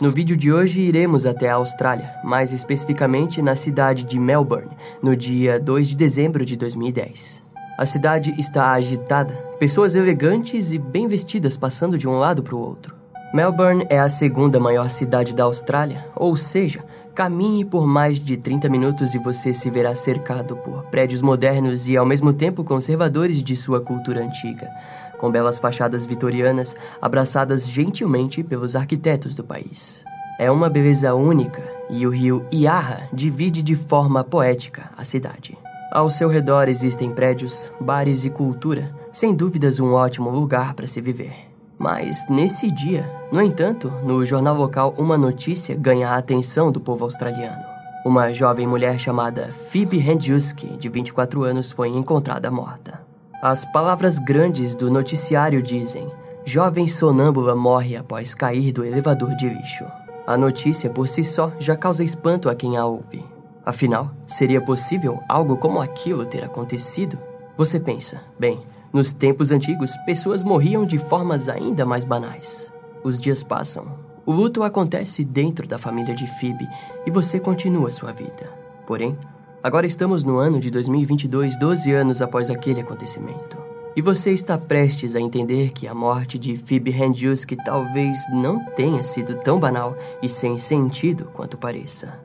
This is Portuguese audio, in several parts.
No vídeo de hoje iremos até a Austrália, mais especificamente na cidade de Melbourne, no dia 2 de dezembro de 2010. A cidade está agitada, pessoas elegantes e bem vestidas passando de um lado para o outro. Melbourne é a segunda maior cidade da Austrália, ou seja, caminhe por mais de 30 minutos e você se verá cercado por prédios modernos e ao mesmo tempo conservadores de sua cultura antiga com belas fachadas vitorianas abraçadas gentilmente pelos arquitetos do país. É uma beleza única e o rio Iarra divide de forma poética a cidade. Ao seu redor existem prédios, bares e cultura, sem dúvidas um ótimo lugar para se viver. Mas nesse dia, no entanto, no jornal local uma notícia ganha a atenção do povo australiano. Uma jovem mulher chamada Phoebe Handjuski, de 24 anos, foi encontrada morta. As palavras grandes do noticiário dizem: Jovem sonâmbula morre após cair do elevador de lixo. A notícia por si só já causa espanto a quem a ouve. Afinal, seria possível algo como aquilo ter acontecido? Você pensa, bem, nos tempos antigos, pessoas morriam de formas ainda mais banais. Os dias passam. O luto acontece dentro da família de Phoebe e você continua sua vida. Porém, Agora estamos no ano de 2022, 12 anos após aquele acontecimento. E você está prestes a entender que a morte de Phoebe Handjuski talvez não tenha sido tão banal e sem sentido quanto pareça.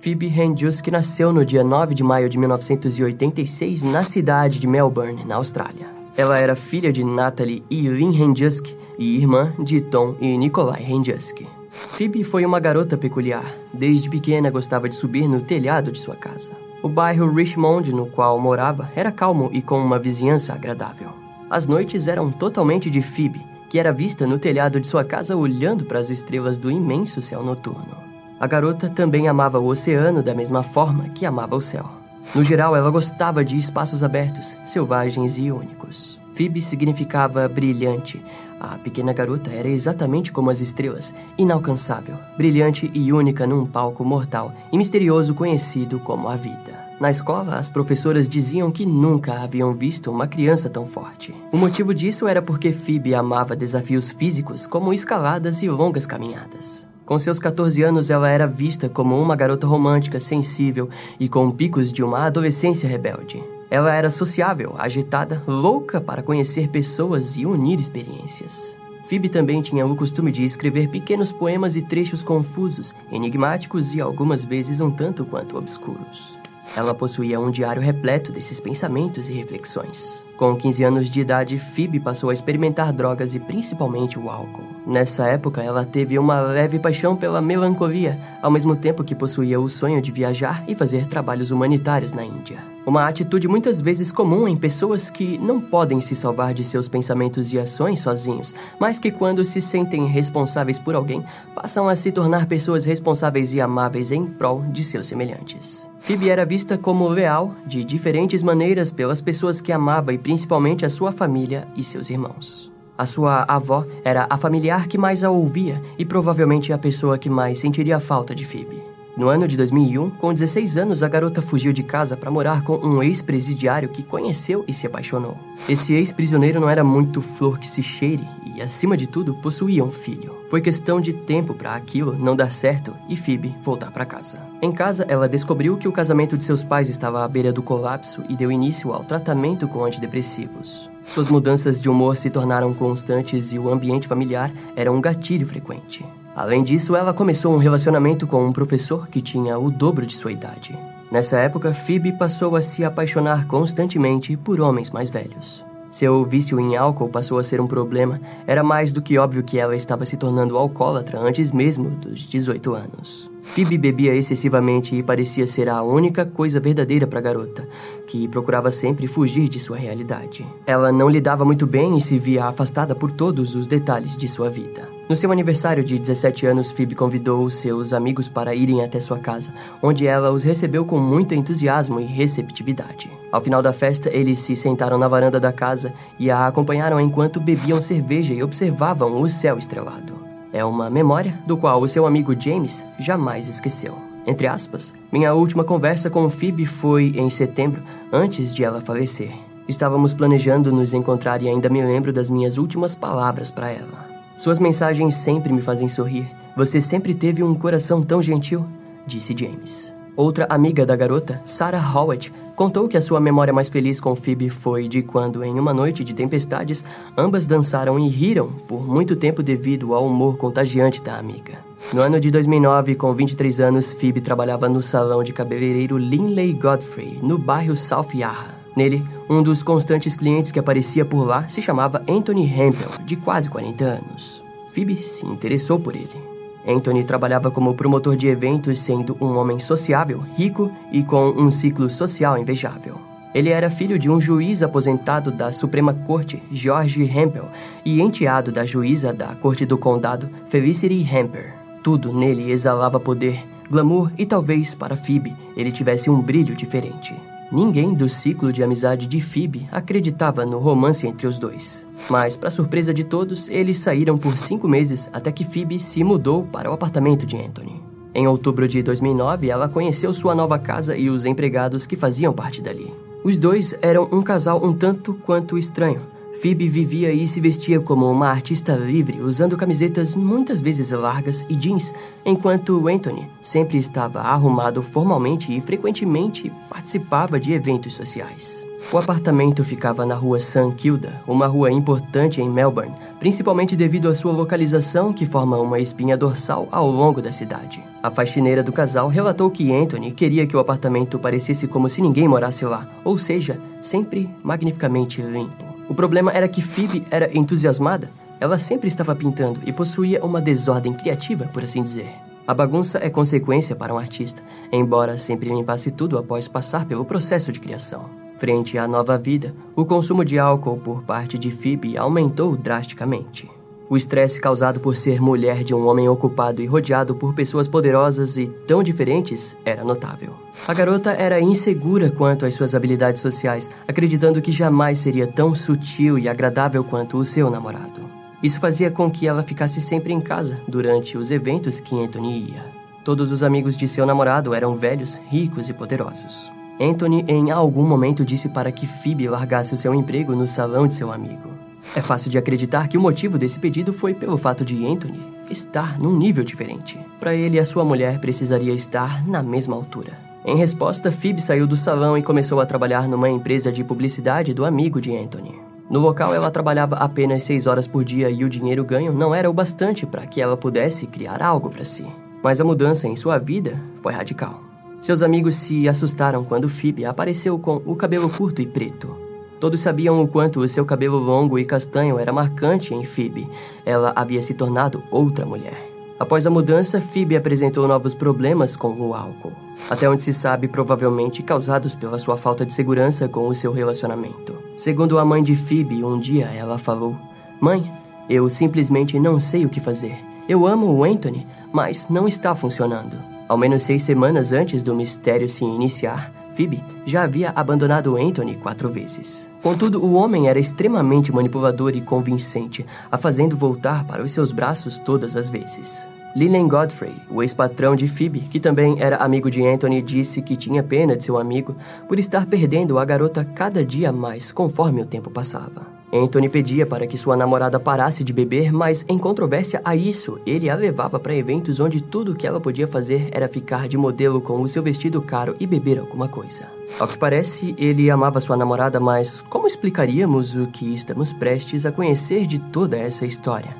Phoebe Handjuski nasceu no dia 9 de maio de 1986 na cidade de Melbourne, na Austrália. Ela era filha de Natalie e Lynn Handjuski e irmã de Tom e Nikolai Handjuski. Phoebe foi uma garota peculiar. Desde pequena gostava de subir no telhado de sua casa. O bairro Richmond, no qual morava, era calmo e com uma vizinhança agradável. As noites eram totalmente de Phoebe, que era vista no telhado de sua casa olhando para as estrelas do imenso céu noturno. A garota também amava o oceano da mesma forma que amava o céu. No geral, ela gostava de espaços abertos, selvagens e únicos. Phoebe significava brilhante. A pequena garota era exatamente como as estrelas, inalcançável, brilhante e única num palco mortal e misterioso conhecido como a vida. Na escola, as professoras diziam que nunca haviam visto uma criança tão forte. O motivo disso era porque Phoebe amava desafios físicos, como escaladas e longas caminhadas. Com seus 14 anos, ela era vista como uma garota romântica, sensível e com picos de uma adolescência rebelde. Ela era sociável, agitada, louca para conhecer pessoas e unir experiências. Phoebe também tinha o costume de escrever pequenos poemas e trechos confusos, enigmáticos e algumas vezes um tanto quanto obscuros. Ela possuía um diário repleto desses pensamentos e reflexões. Com 15 anos de idade, Phoebe passou a experimentar drogas e principalmente o álcool. Nessa época, ela teve uma leve paixão pela melancolia, ao mesmo tempo que possuía o sonho de viajar e fazer trabalhos humanitários na Índia. Uma atitude muitas vezes comum em pessoas que não podem se salvar de seus pensamentos e ações sozinhos, mas que, quando se sentem responsáveis por alguém, passam a se tornar pessoas responsáveis e amáveis em prol de seus semelhantes. Phoebe era vista como leal de diferentes maneiras pelas pessoas que amava e principalmente a sua família e seus irmãos. A sua avó era a familiar que mais a ouvia e provavelmente a pessoa que mais sentiria falta de Phoebe. No ano de 2001, com 16 anos, a garota fugiu de casa para morar com um ex-presidiário que conheceu e se apaixonou. Esse ex-prisioneiro não era muito flor que se cheire e, acima de tudo, possuía um filho. Foi questão de tempo para aquilo não dar certo e Phoebe voltar para casa. Em casa, ela descobriu que o casamento de seus pais estava à beira do colapso e deu início ao tratamento com antidepressivos. Suas mudanças de humor se tornaram constantes e o ambiente familiar era um gatilho frequente. Além disso, ela começou um relacionamento com um professor que tinha o dobro de sua idade. Nessa época, Phoebe passou a se apaixonar constantemente por homens mais velhos. Seu vício em álcool passou a ser um problema. Era mais do que óbvio que ela estava se tornando alcoólatra antes mesmo dos 18 anos. Phoebe bebia excessivamente e parecia ser a única coisa verdadeira para a garota, que procurava sempre fugir de sua realidade. Ela não lidava muito bem e se via afastada por todos os detalhes de sua vida. No seu aniversário de 17 anos, Phoebe convidou seus amigos para irem até sua casa, onde ela os recebeu com muito entusiasmo e receptividade. Ao final da festa, eles se sentaram na varanda da casa e a acompanharam enquanto bebiam cerveja e observavam o céu estrelado. É uma memória do qual o seu amigo James jamais esqueceu. Entre aspas, minha última conversa com Phoebe foi em setembro, antes de ela falecer. Estávamos planejando nos encontrar e ainda me lembro das minhas últimas palavras para ela. Suas mensagens sempre me fazem sorrir. Você sempre teve um coração tão gentil, disse James. Outra amiga da garota, Sarah Howard, contou que a sua memória mais feliz com Phoebe foi de quando, em uma noite de tempestades, ambas dançaram e riram por muito tempo devido ao humor contagiante da amiga. No ano de 2009, com 23 anos, Phoebe trabalhava no salão de cabeleireiro Linley Godfrey, no bairro South Yarra. Nele, um dos constantes clientes que aparecia por lá se chamava Anthony Hempel, de quase 40 anos. Phoebe se interessou por ele. Anthony trabalhava como promotor de eventos, sendo um homem sociável, rico e com um ciclo social invejável. Ele era filho de um juiz aposentado da Suprema Corte, George Hempel, e enteado da juíza da Corte do Condado, Felicity Hemper. Tudo nele exalava poder, glamour e talvez, para Phoebe, ele tivesse um brilho diferente. Ninguém do ciclo de amizade de Phoebe acreditava no romance entre os dois. Mas, para surpresa de todos, eles saíram por cinco meses até que Phoebe se mudou para o apartamento de Anthony. Em outubro de 2009, ela conheceu sua nova casa e os empregados que faziam parte dali. Os dois eram um casal um tanto quanto estranho. Phoebe vivia e se vestia como uma artista livre, usando camisetas muitas vezes largas e jeans, enquanto Anthony sempre estava arrumado formalmente e frequentemente participava de eventos sociais. O apartamento ficava na rua St. Kilda, uma rua importante em Melbourne, principalmente devido à sua localização que forma uma espinha dorsal ao longo da cidade. A faxineira do casal relatou que Anthony queria que o apartamento parecesse como se ninguém morasse lá, ou seja, sempre magnificamente limpo. O problema era que Phoebe era entusiasmada. Ela sempre estava pintando e possuía uma desordem criativa, por assim dizer. A bagunça é consequência para um artista, embora sempre limpasse tudo após passar pelo processo de criação. Frente à nova vida, o consumo de álcool por parte de Phoebe aumentou drasticamente. O estresse causado por ser mulher de um homem ocupado e rodeado por pessoas poderosas e tão diferentes era notável. A garota era insegura quanto às suas habilidades sociais, acreditando que jamais seria tão sutil e agradável quanto o seu namorado. Isso fazia com que ela ficasse sempre em casa durante os eventos que Anthony ia. Todos os amigos de seu namorado eram velhos, ricos e poderosos. Anthony em algum momento disse para que Phoebe largasse o seu emprego no salão de seu amigo. É fácil de acreditar que o motivo desse pedido foi pelo fato de Anthony estar num nível diferente. Para ele, a sua mulher precisaria estar na mesma altura. Em resposta, Phoebe saiu do salão e começou a trabalhar numa empresa de publicidade do amigo de Anthony. No local, ela trabalhava apenas seis horas por dia e o dinheiro ganho não era o bastante para que ela pudesse criar algo para si. Mas a mudança em sua vida foi radical. Seus amigos se assustaram quando Phoebe apareceu com o cabelo curto e preto. Todos sabiam o quanto o seu cabelo longo e castanho era marcante em Phoebe. Ela havia se tornado outra mulher. Após a mudança, Phoebe apresentou novos problemas com o álcool. Até onde se sabe, provavelmente causados pela sua falta de segurança com o seu relacionamento. Segundo a mãe de Phoebe, um dia ela falou: Mãe, eu simplesmente não sei o que fazer. Eu amo o Anthony, mas não está funcionando. Ao menos seis semanas antes do mistério se iniciar, Phoebe já havia abandonado Anthony quatro vezes. Contudo, o homem era extremamente manipulador e convincente, a fazendo voltar para os seus braços todas as vezes. Leland Godfrey, o ex-patrão de Phoebe, que também era amigo de Anthony, disse que tinha pena de seu amigo por estar perdendo a garota cada dia mais conforme o tempo passava. Anthony pedia para que sua namorada parasse de beber, mas em controvérsia a isso, ele a levava para eventos onde tudo o que ela podia fazer era ficar de modelo com o seu vestido caro e beber alguma coisa. Ao que parece, ele amava sua namorada, mas como explicaríamos o que estamos prestes a conhecer de toda essa história?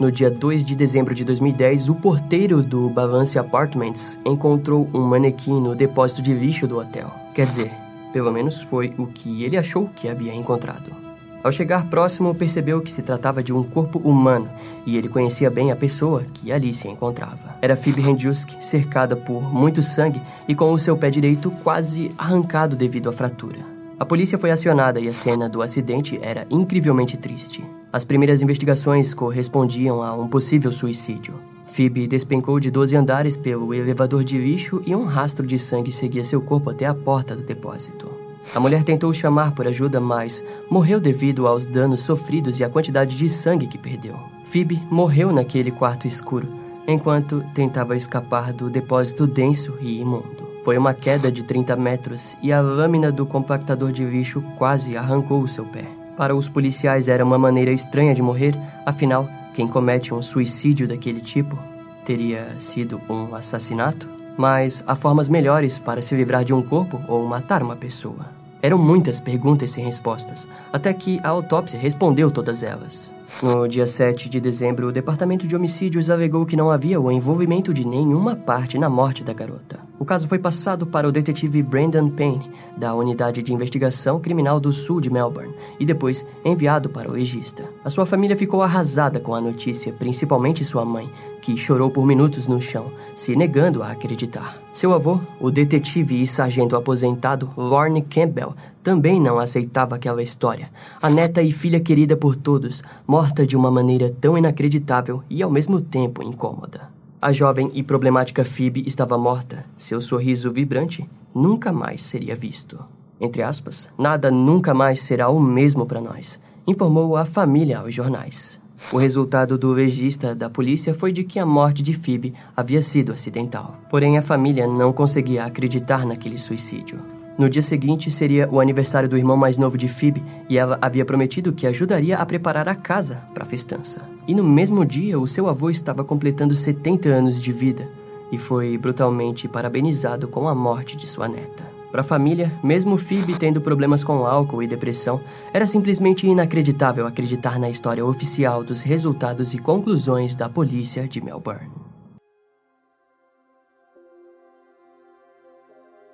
No dia 2 de dezembro de 2010, o porteiro do Balance Apartments encontrou um manequim no depósito de lixo do hotel. Quer dizer, pelo menos foi o que ele achou que havia encontrado. Ao chegar próximo, percebeu que se tratava de um corpo humano e ele conhecia bem a pessoa que ali se encontrava. Era Phoebe Hendrusk, cercada por muito sangue e com o seu pé direito quase arrancado devido à fratura. A polícia foi acionada e a cena do acidente era incrivelmente triste. As primeiras investigações correspondiam a um possível suicídio. Phoebe despencou de 12 andares pelo elevador de lixo e um rastro de sangue seguia seu corpo até a porta do depósito. A mulher tentou chamar por ajuda, mas morreu devido aos danos sofridos e à quantidade de sangue que perdeu. Phoebe morreu naquele quarto escuro, enquanto tentava escapar do depósito denso e imundo. Foi uma queda de 30 metros e a lâmina do compactador de lixo quase arrancou o seu pé. Para os policiais era uma maneira estranha de morrer, afinal, quem comete um suicídio daquele tipo teria sido um assassinato? Mas há formas melhores para se livrar de um corpo ou matar uma pessoa. Eram muitas perguntas sem respostas, até que a autópsia respondeu todas elas. No dia 7 de dezembro, o Departamento de Homicídios alegou que não havia o envolvimento de nenhuma parte na morte da garota. O caso foi passado para o detetive Brandon Payne, da Unidade de Investigação Criminal do Sul de Melbourne, e depois enviado para o legista. A sua família ficou arrasada com a notícia, principalmente sua mãe, que chorou por minutos no chão, se negando a acreditar. Seu avô, o detetive e sargento aposentado Lorne Campbell, também não aceitava aquela história. A neta e filha querida por todos, morta de uma maneira tão inacreditável e ao mesmo tempo incômoda. A jovem e problemática Phoebe estava morta. Seu sorriso vibrante nunca mais seria visto. Entre aspas, nada nunca mais será o mesmo para nós, informou a família aos jornais. O resultado do legista da polícia foi de que a morte de Phoebe havia sido acidental. Porém, a família não conseguia acreditar naquele suicídio. No dia seguinte seria o aniversário do irmão mais novo de Phoebe e ela havia prometido que ajudaria a preparar a casa para a festança. E no mesmo dia, o seu avô estava completando 70 anos de vida e foi brutalmente parabenizado com a morte de sua neta. Para a família, mesmo Phoebe tendo problemas com álcool e depressão, era simplesmente inacreditável acreditar na história oficial dos resultados e conclusões da polícia de Melbourne.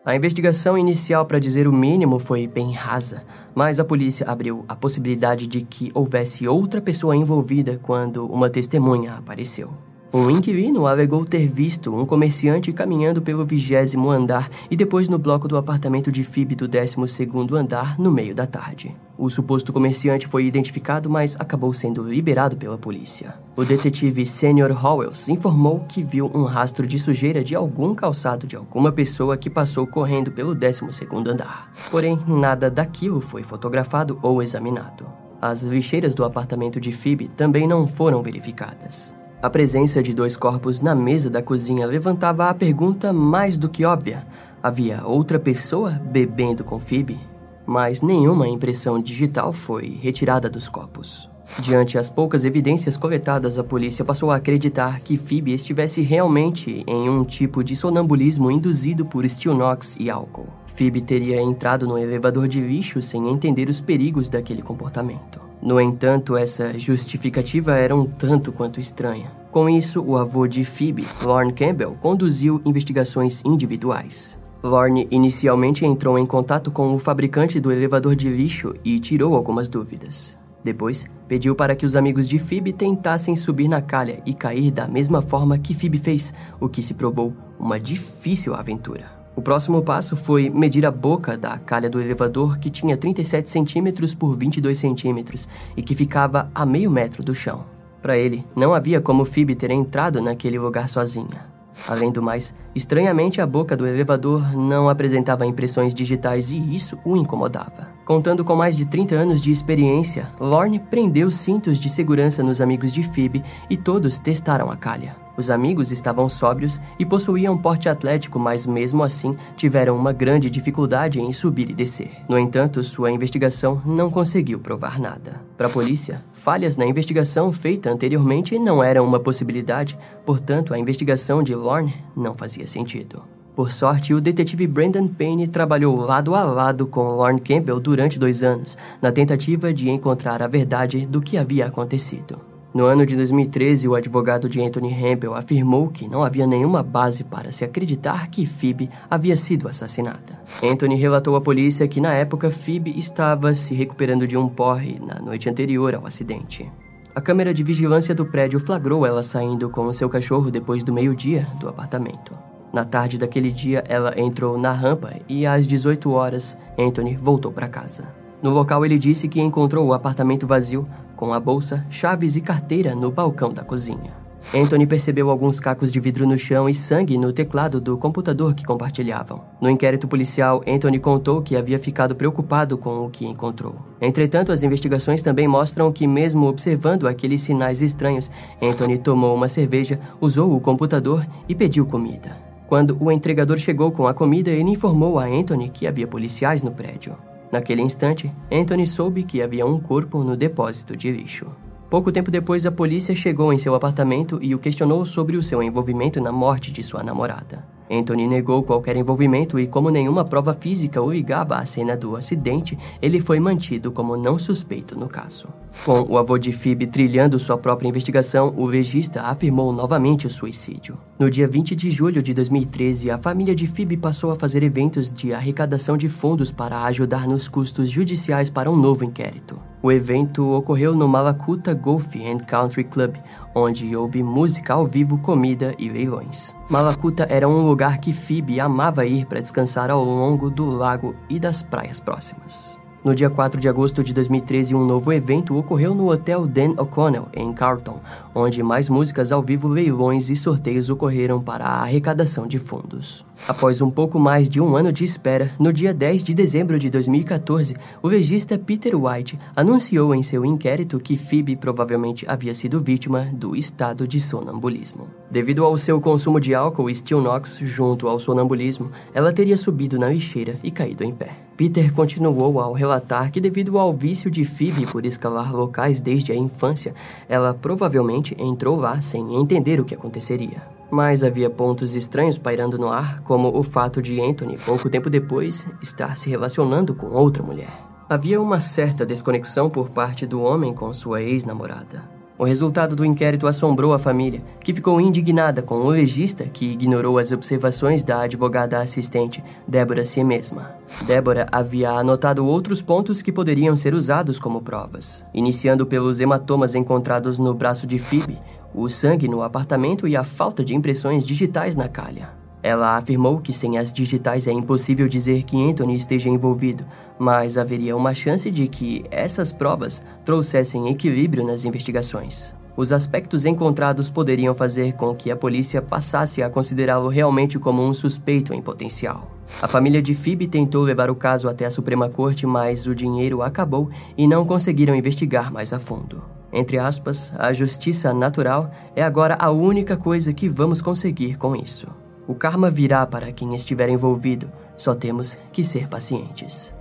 A investigação inicial, para dizer o mínimo, foi bem rasa, mas a polícia abriu a possibilidade de que houvesse outra pessoa envolvida quando uma testemunha apareceu. Um inquilino alegou ter visto um comerciante caminhando pelo vigésimo andar e depois no bloco do apartamento de Phoebe do décimo segundo andar no meio da tarde. O suposto comerciante foi identificado, mas acabou sendo liberado pela polícia. O detetive Senior Howells informou que viu um rastro de sujeira de algum calçado de alguma pessoa que passou correndo pelo décimo segundo andar. Porém, nada daquilo foi fotografado ou examinado. As lixeiras do apartamento de Phoebe também não foram verificadas. A presença de dois corpos na mesa da cozinha levantava a pergunta mais do que óbvia: havia outra pessoa bebendo com Phoebe? Mas nenhuma impressão digital foi retirada dos copos. Diante as poucas evidências coletadas, a polícia passou a acreditar que Phoebe estivesse realmente em um tipo de sonambulismo induzido por Stilnox e álcool. Phoebe teria entrado no elevador de lixo sem entender os perigos daquele comportamento. No entanto, essa justificativa era um tanto quanto estranha. Com isso, o avô de Phoebe, Lorne Campbell, conduziu investigações individuais. Lorne inicialmente entrou em contato com o fabricante do elevador de lixo e tirou algumas dúvidas. Depois, pediu para que os amigos de Phoebe tentassem subir na calha e cair da mesma forma que Phoebe fez, o que se provou uma difícil aventura. O próximo passo foi medir a boca da calha do elevador, que tinha 37 centímetros por 22 centímetros e que ficava a meio metro do chão. Para ele, não havia como Phoebe ter entrado naquele lugar sozinha. Além do mais, estranhamente a boca do elevador não apresentava impressões digitais e isso o incomodava. Contando com mais de 30 anos de experiência, Lorne prendeu cintos de segurança nos amigos de Phoebe e todos testaram a calha. Os amigos estavam sóbrios e possuíam porte atlético, mas mesmo assim tiveram uma grande dificuldade em subir e descer. No entanto, sua investigação não conseguiu provar nada. Para a polícia, falhas na investigação feita anteriormente não eram uma possibilidade, portanto, a investigação de Lorne não fazia sentido. Por sorte, o detetive Brandon Payne trabalhou lado a lado com Lorne Campbell durante dois anos, na tentativa de encontrar a verdade do que havia acontecido. No ano de 2013, o advogado de Anthony Hempel afirmou que não havia nenhuma base para se acreditar que Phoebe havia sido assassinada. Anthony relatou à polícia que na época Phoebe estava se recuperando de um porre na noite anterior ao acidente. A câmera de vigilância do prédio flagrou ela saindo com o seu cachorro depois do meio-dia do apartamento. Na tarde daquele dia, ela entrou na rampa e às 18 horas, Anthony voltou para casa. No local, ele disse que encontrou o apartamento vazio, com a bolsa, chaves e carteira no balcão da cozinha. Anthony percebeu alguns cacos de vidro no chão e sangue no teclado do computador que compartilhavam. No inquérito policial, Anthony contou que havia ficado preocupado com o que encontrou. Entretanto, as investigações também mostram que, mesmo observando aqueles sinais estranhos, Anthony tomou uma cerveja, usou o computador e pediu comida. Quando o entregador chegou com a comida, ele informou a Anthony que havia policiais no prédio. Naquele instante, Anthony soube que havia um corpo no depósito de lixo. Pouco tempo depois, a polícia chegou em seu apartamento e o questionou sobre o seu envolvimento na morte de sua namorada. Anthony negou qualquer envolvimento e, como nenhuma prova física o ligava à cena do acidente, ele foi mantido como não suspeito no caso. Com o avô de Phoebe trilhando sua própria investigação, o legista afirmou novamente o suicídio. No dia 20 de julho de 2013, a família de Phoebe passou a fazer eventos de arrecadação de fundos para ajudar nos custos judiciais para um novo inquérito. O evento ocorreu no Malakuta Golf and Country Club, onde houve música ao vivo, comida e leilões. Malakuta era um lugar que Phoebe amava ir para descansar ao longo do lago e das praias próximas. No dia 4 de agosto de 2013, um novo evento ocorreu no Hotel Dan O'Connell, em Carlton, onde mais músicas ao vivo, leilões e sorteios ocorreram para a arrecadação de fundos. Após um pouco mais de um ano de espera, no dia 10 de dezembro de 2014, o legista Peter White anunciou em seu inquérito que Phoebe provavelmente havia sido vítima do estado de sonambulismo. Devido ao seu consumo de álcool e Stilnox junto ao sonambulismo, ela teria subido na lixeira e caído em pé. Peter continuou ao relatar que, devido ao vício de Phoebe por escalar locais desde a infância, ela provavelmente entrou lá sem entender o que aconteceria. Mas havia pontos estranhos pairando no ar, como o fato de Anthony, pouco tempo depois, estar se relacionando com outra mulher. Havia uma certa desconexão por parte do homem com sua ex-namorada. O resultado do inquérito assombrou a família, que ficou indignada com o legista que ignorou as observações da advogada assistente, Débora si mesma. Débora havia anotado outros pontos que poderiam ser usados como provas, iniciando pelos hematomas encontrados no braço de Phoebe, o sangue no apartamento e a falta de impressões digitais na calha. Ela afirmou que sem as digitais é impossível dizer que Anthony esteja envolvido, mas haveria uma chance de que essas provas trouxessem equilíbrio nas investigações. Os aspectos encontrados poderiam fazer com que a polícia passasse a considerá-lo realmente como um suspeito em potencial. A família de Phoebe tentou levar o caso até a Suprema Corte, mas o dinheiro acabou e não conseguiram investigar mais a fundo. Entre aspas, a justiça natural é agora a única coisa que vamos conseguir com isso. O karma virá para quem estiver envolvido, só temos que ser pacientes.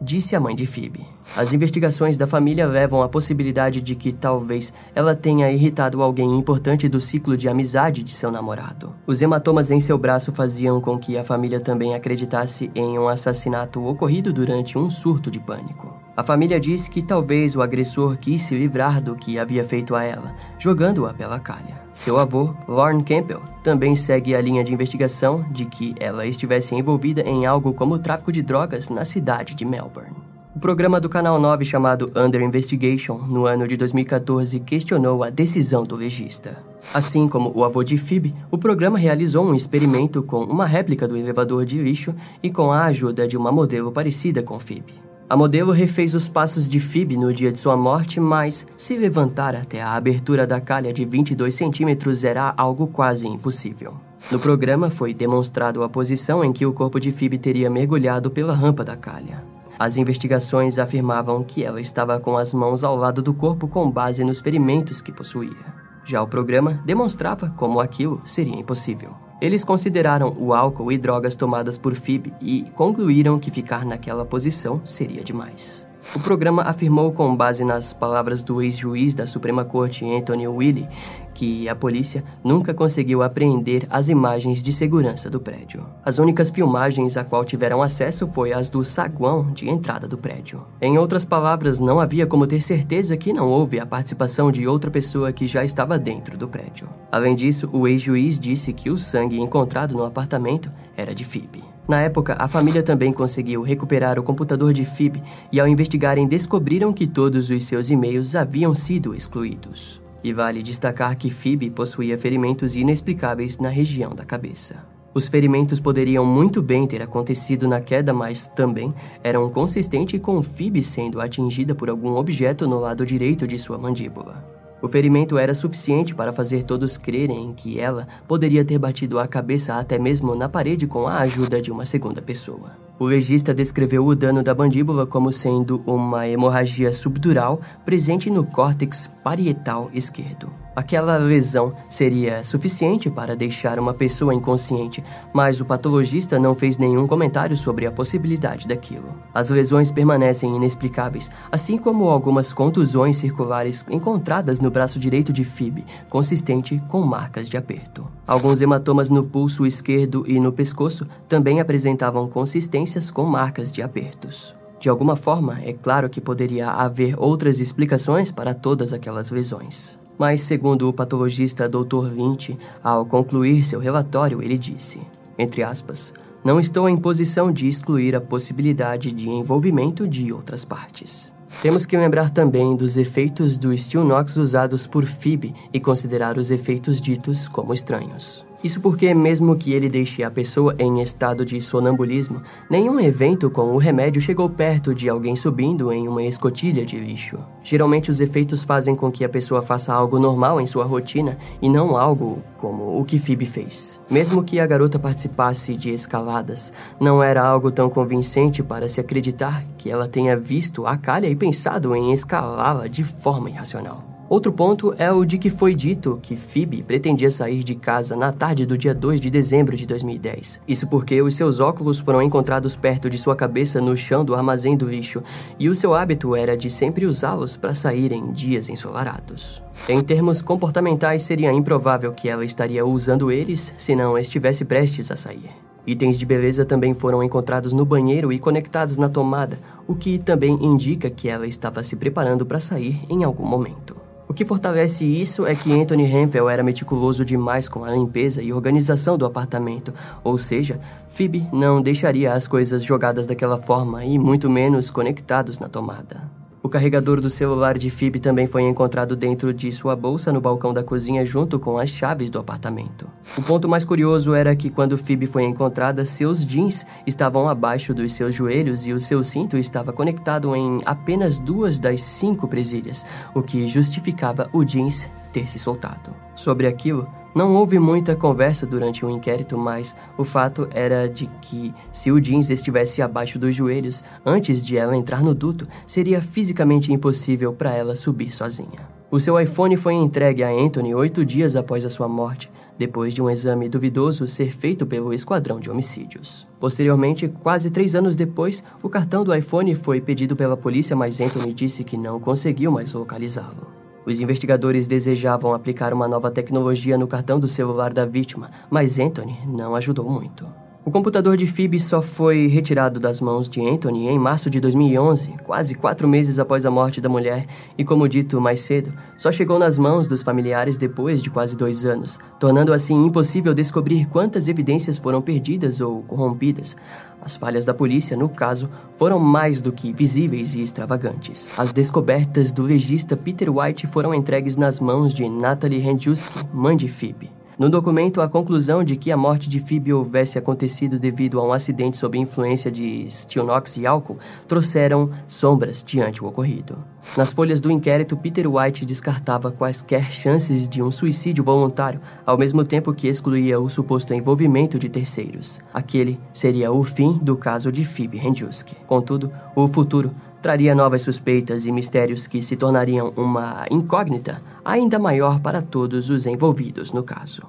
Disse a mãe de Phoebe. As investigações da família levam à possibilidade de que talvez ela tenha irritado alguém importante do ciclo de amizade de seu namorado. Os hematomas em seu braço faziam com que a família também acreditasse em um assassinato ocorrido durante um surto de pânico. A família disse que talvez o agressor quis se livrar do que havia feito a ela, jogando-a pela calha. Seu avô, Lorne Campbell, também segue a linha de investigação de que ela estivesse envolvida em algo como o tráfico de drogas na cidade de Melbourne. O programa do Canal 9 chamado Under Investigation, no ano de 2014, questionou a decisão do legista. Assim como o avô de Phoebe, o programa realizou um experimento com uma réplica do elevador de lixo e com a ajuda de uma modelo parecida com Phoebe. A modelo refez os passos de Phoebe no dia de sua morte, mas se levantar até a abertura da calha de 22 centímetros era algo quase impossível. No programa foi demonstrado a posição em que o corpo de Phoebe teria mergulhado pela rampa da calha. As investigações afirmavam que ela estava com as mãos ao lado do corpo com base nos ferimentos que possuía. Já o programa demonstrava como aquilo seria impossível. Eles consideraram o álcool e drogas tomadas por Phoebe e concluíram que ficar naquela posição seria demais. O programa afirmou, com base nas palavras do ex-juiz da Suprema Corte Anthony Willey, que a polícia nunca conseguiu apreender as imagens de segurança do prédio. As únicas filmagens a qual tiveram acesso foi as do saguão de entrada do prédio. Em outras palavras, não havia como ter certeza que não houve a participação de outra pessoa que já estava dentro do prédio. Além disso, o ex-juiz disse que o sangue encontrado no apartamento era de Phoebe. Na época, a família também conseguiu recuperar o computador de Phoebe e, ao investigarem, descobriram que todos os seus e-mails haviam sido excluídos. E vale destacar que Phoebe possuía ferimentos inexplicáveis na região da cabeça. Os ferimentos poderiam muito bem ter acontecido na queda, mas também eram consistentes com Phoebe sendo atingida por algum objeto no lado direito de sua mandíbula. O ferimento era suficiente para fazer todos crerem que ela poderia ter batido a cabeça até mesmo na parede com a ajuda de uma segunda pessoa. O legista descreveu o dano da mandíbula como sendo uma hemorragia subdural presente no córtex parietal esquerdo. Aquela lesão seria suficiente para deixar uma pessoa inconsciente, mas o patologista não fez nenhum comentário sobre a possibilidade daquilo. As lesões permanecem inexplicáveis, assim como algumas contusões circulares encontradas no braço direito de Phoebe, consistente com marcas de aperto. Alguns hematomas no pulso esquerdo e no pescoço também apresentavam consistências com marcas de apertos. De alguma forma, é claro que poderia haver outras explicações para todas aquelas lesões. Mas, segundo o patologista Dr. Vinci, ao concluir seu relatório, ele disse, entre aspas, não estou em posição de excluir a possibilidade de envolvimento de outras partes. Temos que lembrar também dos efeitos do Steel usados por Phoebe e considerar os efeitos ditos como estranhos. Isso porque, mesmo que ele deixe a pessoa em estado de sonambulismo, nenhum evento com o remédio chegou perto de alguém subindo em uma escotilha de lixo. Geralmente, os efeitos fazem com que a pessoa faça algo normal em sua rotina e não algo como o que Phoebe fez. Mesmo que a garota participasse de escaladas, não era algo tão convincente para se acreditar que ela tenha visto a calha e pensado em escalá-la de forma irracional. Outro ponto é o de que foi dito que Phoebe pretendia sair de casa na tarde do dia 2 de dezembro de 2010. Isso porque os seus óculos foram encontrados perto de sua cabeça no chão do armazém do lixo, e o seu hábito era de sempre usá-los para sair em dias ensolarados. Em termos comportamentais, seria improvável que ela estaria usando eles se não estivesse prestes a sair. Itens de beleza também foram encontrados no banheiro e conectados na tomada, o que também indica que ela estava se preparando para sair em algum momento. O que fortalece isso é que Anthony Hempel era meticuloso demais com a limpeza e organização do apartamento, ou seja, Phoebe não deixaria as coisas jogadas daquela forma e muito menos conectados na tomada. O carregador do celular de Phoebe também foi encontrado dentro de sua bolsa no balcão da cozinha junto com as chaves do apartamento. O ponto mais curioso era que quando Phoebe foi encontrada, seus jeans estavam abaixo dos seus joelhos e o seu cinto estava conectado em apenas duas das cinco presilhas, o que justificava o jeans ter se soltado. Sobre aquilo, não houve muita conversa durante o inquérito, mas o fato era de que, se o jeans estivesse abaixo dos joelhos antes de ela entrar no duto, seria fisicamente impossível para ela subir sozinha. O seu iPhone foi entregue a Anthony oito dias após a sua morte, depois de um exame duvidoso ser feito pelo Esquadrão de Homicídios. Posteriormente, quase três anos depois, o cartão do iPhone foi pedido pela polícia, mas Anthony disse que não conseguiu mais localizá-lo. Os investigadores desejavam aplicar uma nova tecnologia no cartão do celular da vítima, mas Anthony não ajudou muito. O computador de Phoebe só foi retirado das mãos de Anthony em março de 2011, quase quatro meses após a morte da mulher, e como dito mais cedo, só chegou nas mãos dos familiares depois de quase dois anos, tornando assim impossível descobrir quantas evidências foram perdidas ou corrompidas. As falhas da polícia, no caso, foram mais do que visíveis e extravagantes. As descobertas do legista Peter White foram entregues nas mãos de Natalie Handjuski, mãe de Phoebe. No documento, a conclusão de que a morte de Phoebe houvesse acontecido devido a um acidente sob influência de stilnox e álcool trouxeram sombras diante o ocorrido. Nas folhas do inquérito, Peter White descartava quaisquer chances de um suicídio voluntário, ao mesmo tempo que excluía o suposto envolvimento de terceiros. Aquele seria o fim do caso de Phoebe Hendjuski. Contudo, o futuro traria novas suspeitas e mistérios que se tornariam uma incógnita ainda maior para todos os envolvidos no caso.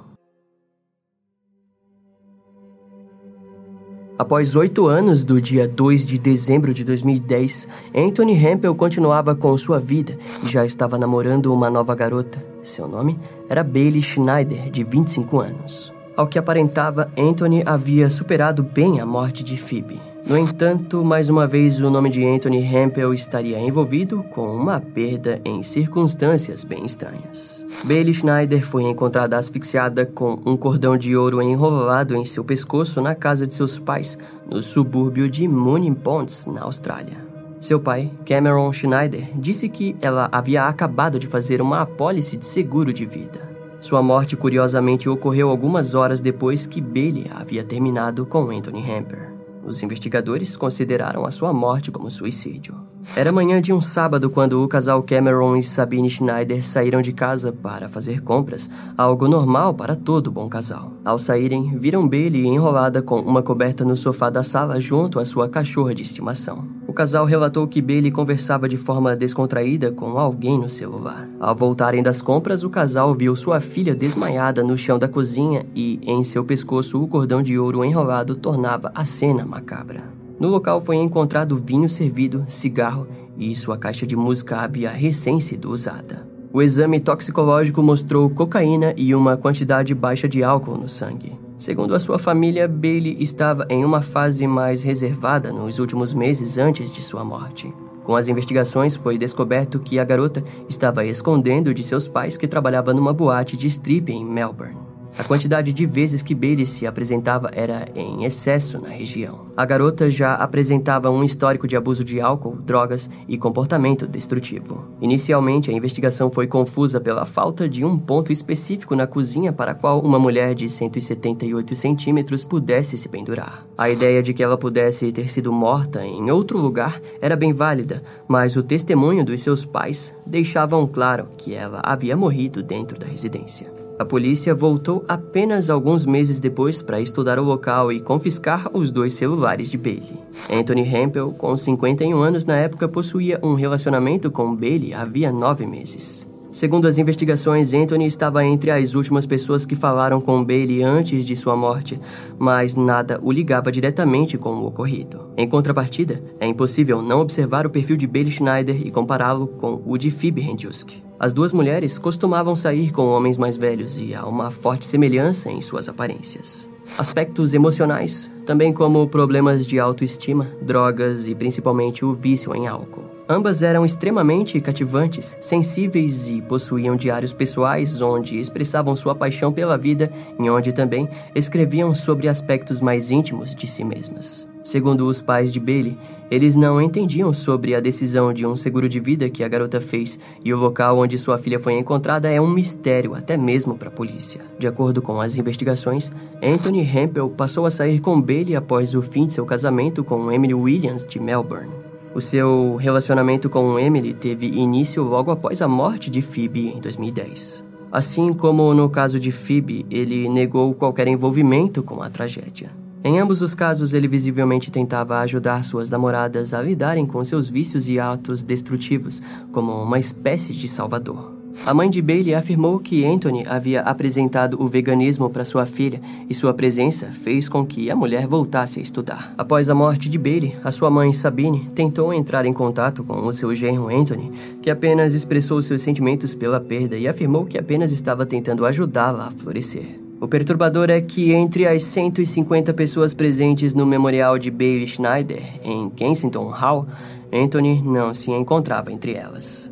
Após oito anos do dia 2 de dezembro de 2010, Anthony Hempel continuava com sua vida e já estava namorando uma nova garota. Seu nome era Bailey Schneider, de 25 anos. Ao que aparentava, Anthony havia superado bem a morte de Phoebe. No entanto, mais uma vez o nome de Anthony Hempel estaria envolvido com uma perda em circunstâncias bem estranhas. Bailey Schneider foi encontrada asfixiada com um cordão de ouro enrolado em seu pescoço na casa de seus pais, no subúrbio de Mooning Ponds, na Austrália. Seu pai, Cameron Schneider, disse que ela havia acabado de fazer uma apólice de seguro de vida. Sua morte curiosamente ocorreu algumas horas depois que Bailey havia terminado com Anthony Hamper. Os investigadores consideraram a sua morte como suicídio. Era manhã de um sábado quando o casal Cameron e Sabine Schneider saíram de casa para fazer compras, algo normal para todo bom casal. Ao saírem, viram Bailey enrolada com uma coberta no sofá da sala junto à sua cachorra de estimação. O casal relatou que Bailey conversava de forma descontraída com alguém no celular. Ao voltarem das compras, o casal viu sua filha desmaiada no chão da cozinha e, em seu pescoço, o cordão de ouro enrolado tornava a cena macabra. No local foi encontrado vinho servido, cigarro e sua caixa de música havia recém sido usada. O exame toxicológico mostrou cocaína e uma quantidade baixa de álcool no sangue. Segundo a sua família, Bailey estava em uma fase mais reservada nos últimos meses antes de sua morte. Com as investigações, foi descoberto que a garota estava escondendo de seus pais que trabalhava numa boate de strip em Melbourne. A quantidade de vezes que Bailey se apresentava era em excesso na região. A garota já apresentava um histórico de abuso de álcool, drogas e comportamento destrutivo. Inicialmente, a investigação foi confusa pela falta de um ponto específico na cozinha para qual uma mulher de 178 centímetros pudesse se pendurar. A ideia de que ela pudesse ter sido morta em outro lugar era bem válida, mas o testemunho dos seus pais deixavam claro que ela havia morrido dentro da residência. A polícia voltou apenas alguns meses depois para estudar o local e confiscar os dois celulares de Bailey. Anthony Hempel, com 51 anos na época, possuía um relacionamento com Bailey havia nove meses. Segundo as investigações, Anthony estava entre as últimas pessoas que falaram com Bailey antes de sua morte, mas nada o ligava diretamente com o ocorrido. Em contrapartida, é impossível não observar o perfil de Bailey Schneider e compará-lo com o de Phoebe Hendjusk. As duas mulheres costumavam sair com homens mais velhos e há uma forte semelhança em suas aparências. Aspectos emocionais, também como problemas de autoestima, drogas e principalmente o vício em álcool. Ambas eram extremamente cativantes, sensíveis e possuíam diários pessoais onde expressavam sua paixão pela vida e onde também escreviam sobre aspectos mais íntimos de si mesmas. Segundo os pais de Bailey, eles não entendiam sobre a decisão de um seguro de vida que a garota fez e o local onde sua filha foi encontrada é um mistério até mesmo para a polícia. De acordo com as investigações, Anthony Hempel passou a sair com Bailey após o fim de seu casamento com Emily Williams de Melbourne. O seu relacionamento com Emily teve início logo após a morte de Phoebe em 2010. Assim como no caso de Phoebe, ele negou qualquer envolvimento com a tragédia. Em ambos os casos, ele visivelmente tentava ajudar suas namoradas a lidarem com seus vícios e atos destrutivos, como uma espécie de salvador. A mãe de Bailey afirmou que Anthony havia apresentado o veganismo para sua filha e sua presença fez com que a mulher voltasse a estudar. Após a morte de Bailey, a sua mãe Sabine tentou entrar em contato com o seu genro Anthony, que apenas expressou seus sentimentos pela perda e afirmou que apenas estava tentando ajudá-la a florescer. O perturbador é que entre as 150 pessoas presentes no memorial de Bailey Schneider, em Kensington Hall, Anthony não se encontrava entre elas.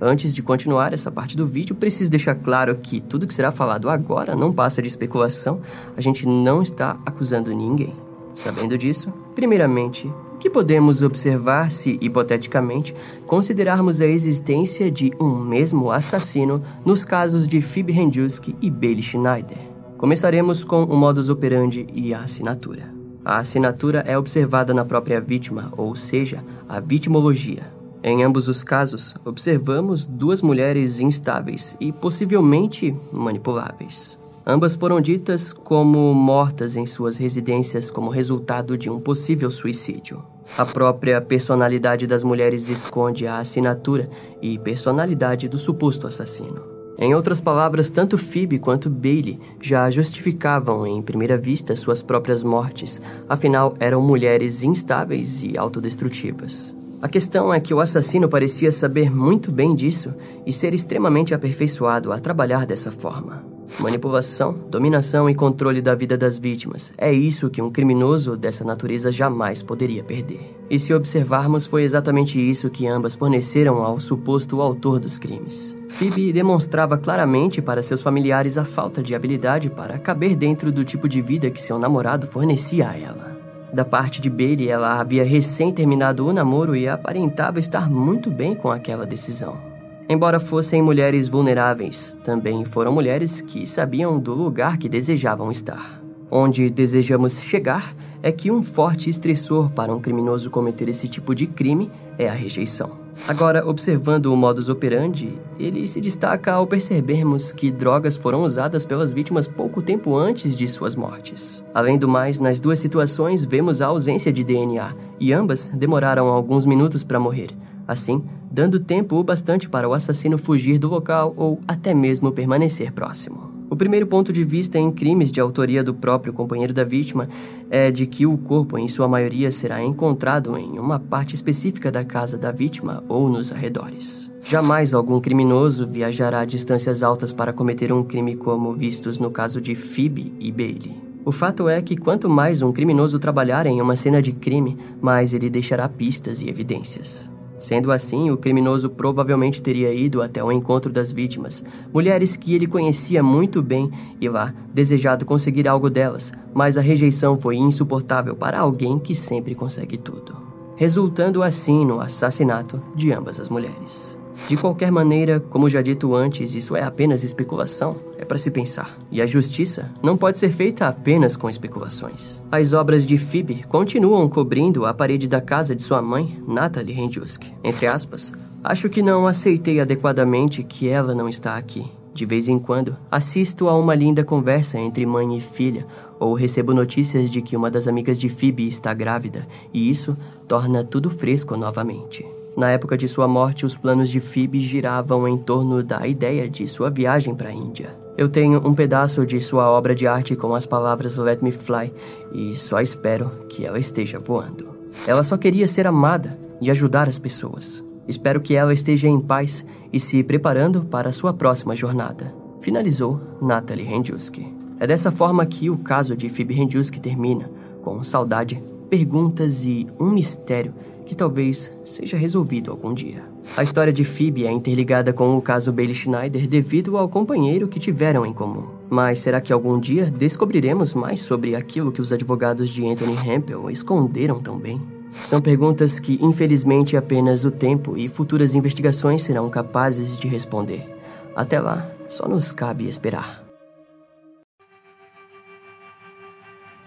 Antes de continuar essa parte do vídeo, preciso deixar claro que tudo que será falado agora não passa de especulação, a gente não está acusando ninguém. Sabendo disso, primeiramente, que podemos observar se, hipoteticamente, considerarmos a existência de um mesmo assassino nos casos de Phoebe Hendjusk e Bailey Schneider. Começaremos com o modus operandi e a assinatura. A assinatura é observada na própria vítima, ou seja, a vitimologia. Em ambos os casos, observamos duas mulheres instáveis e possivelmente manipuláveis. Ambas foram ditas como mortas em suas residências como resultado de um possível suicídio. A própria personalidade das mulheres esconde a assinatura e personalidade do suposto assassino. Em outras palavras, tanto Phoebe quanto Bailey já justificavam em primeira vista suas próprias mortes, afinal eram mulheres instáveis e autodestrutivas. A questão é que o assassino parecia saber muito bem disso e ser extremamente aperfeiçoado a trabalhar dessa forma. Manipulação, dominação e controle da vida das vítimas. É isso que um criminoso dessa natureza jamais poderia perder. E se observarmos, foi exatamente isso que ambas forneceram ao suposto autor dos crimes. Phoebe demonstrava claramente para seus familiares a falta de habilidade para caber dentro do tipo de vida que seu namorado fornecia a ela. Da parte de Bailey, ela havia recém terminado o namoro e aparentava estar muito bem com aquela decisão. Embora fossem mulheres vulneráveis, também foram mulheres que sabiam do lugar que desejavam estar. Onde desejamos chegar é que um forte estressor para um criminoso cometer esse tipo de crime é a rejeição. Agora, observando o modus operandi, ele se destaca ao percebermos que drogas foram usadas pelas vítimas pouco tempo antes de suas mortes. Além do mais, nas duas situações vemos a ausência de DNA, e ambas demoraram alguns minutos para morrer, assim, dando tempo o bastante para o assassino fugir do local ou até mesmo permanecer próximo. O primeiro ponto de vista em crimes de autoria do próprio companheiro da vítima é de que o corpo, em sua maioria, será encontrado em uma parte específica da casa da vítima ou nos arredores. Jamais algum criminoso viajará a distâncias altas para cometer um crime como vistos no caso de Phoebe e Bailey. O fato é que quanto mais um criminoso trabalhar em uma cena de crime, mais ele deixará pistas e evidências. Sendo assim, o criminoso provavelmente teria ido até o encontro das vítimas, mulheres que ele conhecia muito bem, e lá desejado conseguir algo delas, mas a rejeição foi insuportável para alguém que sempre consegue tudo, resultando assim no assassinato de ambas as mulheres. De qualquer maneira, como já dito antes, isso é apenas especulação, é para se pensar. E a justiça não pode ser feita apenas com especulações. As obras de Phoebe continuam cobrindo a parede da casa de sua mãe, Natalie Renjusk. Entre aspas, acho que não aceitei adequadamente que ela não está aqui. De vez em quando, assisto a uma linda conversa entre mãe e filha, ou recebo notícias de que uma das amigas de Phoebe está grávida, e isso torna tudo fresco novamente. Na época de sua morte, os planos de Phoebe giravam em torno da ideia de sua viagem para a Índia. Eu tenho um pedaço de sua obra de arte com as palavras Let Me Fly e só espero que ela esteja voando. Ela só queria ser amada e ajudar as pessoas. Espero que ela esteja em paz e se preparando para sua próxima jornada. Finalizou Natalie Renjuski. É dessa forma que o caso de Phoebe Renjuski termina, com saudade, perguntas e um mistério que talvez seja resolvido algum dia. A história de Phoebe é interligada com o caso Bailey Schneider devido ao companheiro que tiveram em comum. Mas será que algum dia descobriremos mais sobre aquilo que os advogados de Anthony Hempel esconderam tão bem? São perguntas que, infelizmente, apenas o tempo e futuras investigações serão capazes de responder. Até lá, só nos cabe esperar.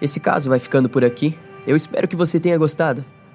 Esse caso vai ficando por aqui. Eu espero que você tenha gostado.